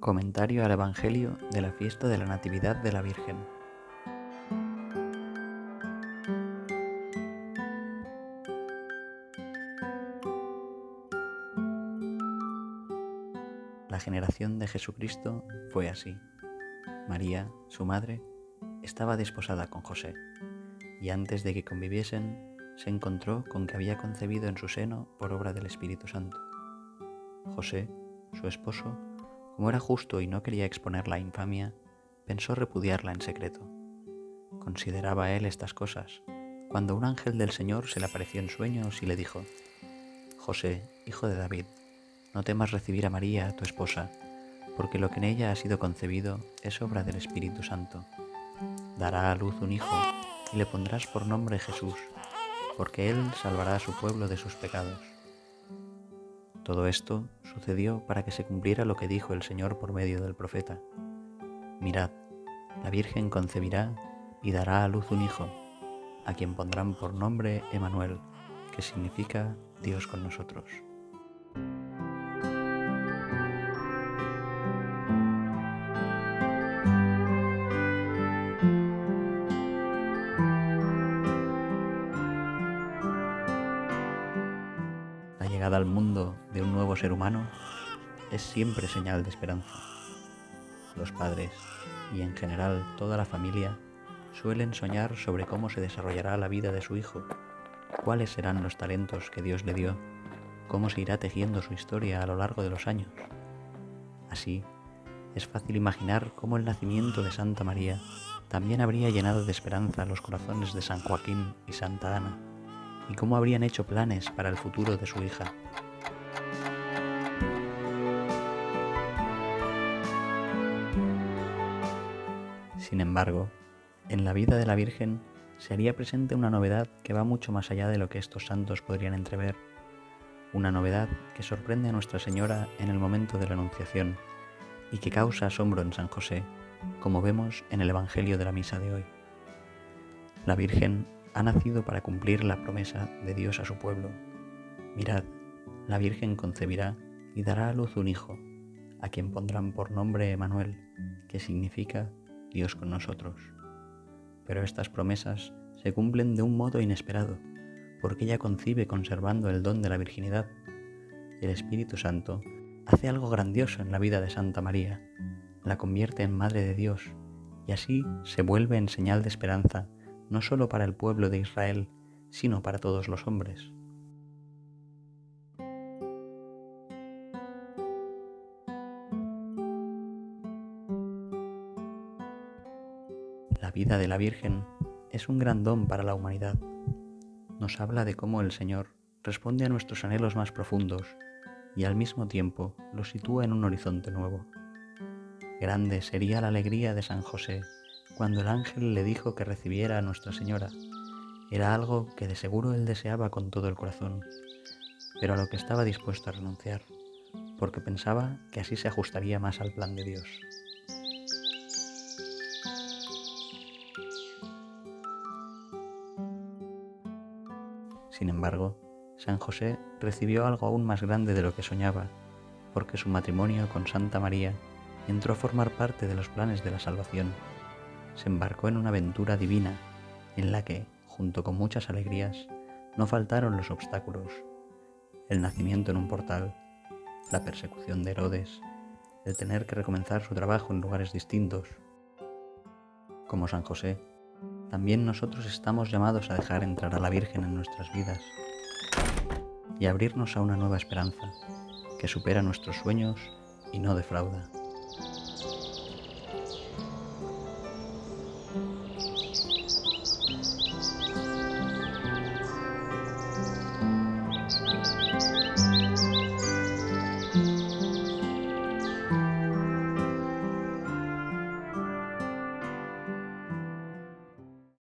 Comentario al Evangelio de la fiesta de la Natividad de la Virgen. La generación de Jesucristo fue así. María, su madre, estaba desposada con José, y antes de que conviviesen, se encontró con que había concebido en su seno por obra del Espíritu Santo. José, su esposo, como era justo y no quería exponer la infamia, pensó repudiarla en secreto. Consideraba él estas cosas, cuando un ángel del Señor se le apareció en sueños y le dijo, José, hijo de David, no temas recibir a María, tu esposa, porque lo que en ella ha sido concebido es obra del Espíritu Santo. Dará a luz un hijo y le pondrás por nombre Jesús, porque él salvará a su pueblo de sus pecados. Todo esto sucedió para que se cumpliera lo que dijo el Señor por medio del profeta. Mirad, la Virgen concebirá y dará a luz un hijo, a quien pondrán por nombre Emanuel, que significa Dios con nosotros. Al mundo de un nuevo ser humano es siempre señal de esperanza. Los padres y en general toda la familia suelen soñar sobre cómo se desarrollará la vida de su hijo, cuáles serán los talentos que Dios le dio, cómo se irá tejiendo su historia a lo largo de los años. Así, es fácil imaginar cómo el nacimiento de Santa María también habría llenado de esperanza los corazones de San Joaquín y Santa Ana y cómo habrían hecho planes para el futuro de su hija. Sin embargo, en la vida de la Virgen se haría presente una novedad que va mucho más allá de lo que estos santos podrían entrever, una novedad que sorprende a Nuestra Señora en el momento de la Anunciación y que causa asombro en San José, como vemos en el Evangelio de la Misa de hoy. La Virgen ha nacido para cumplir la promesa de Dios a su pueblo. Mirad, la Virgen concebirá y dará a luz un hijo, a quien pondrán por nombre Emanuel, que significa Dios con nosotros. Pero estas promesas se cumplen de un modo inesperado, porque ella concibe conservando el don de la virginidad. El Espíritu Santo hace algo grandioso en la vida de Santa María, la convierte en Madre de Dios, y así se vuelve en señal de esperanza no solo para el pueblo de Israel, sino para todos los hombres. La vida de la Virgen es un gran don para la humanidad. Nos habla de cómo el Señor responde a nuestros anhelos más profundos y al mismo tiempo los sitúa en un horizonte nuevo. Grande sería la alegría de San José cuando el ángel le dijo que recibiera a Nuestra Señora. Era algo que de seguro él deseaba con todo el corazón, pero a lo que estaba dispuesto a renunciar, porque pensaba que así se ajustaría más al plan de Dios. Sin embargo, San José recibió algo aún más grande de lo que soñaba, porque su matrimonio con Santa María entró a formar parte de los planes de la salvación se embarcó en una aventura divina en la que, junto con muchas alegrías, no faltaron los obstáculos, el nacimiento en un portal, la persecución de Herodes, el tener que recomenzar su trabajo en lugares distintos. Como San José, también nosotros estamos llamados a dejar entrar a la Virgen en nuestras vidas y abrirnos a una nueva esperanza que supera nuestros sueños y no defrauda.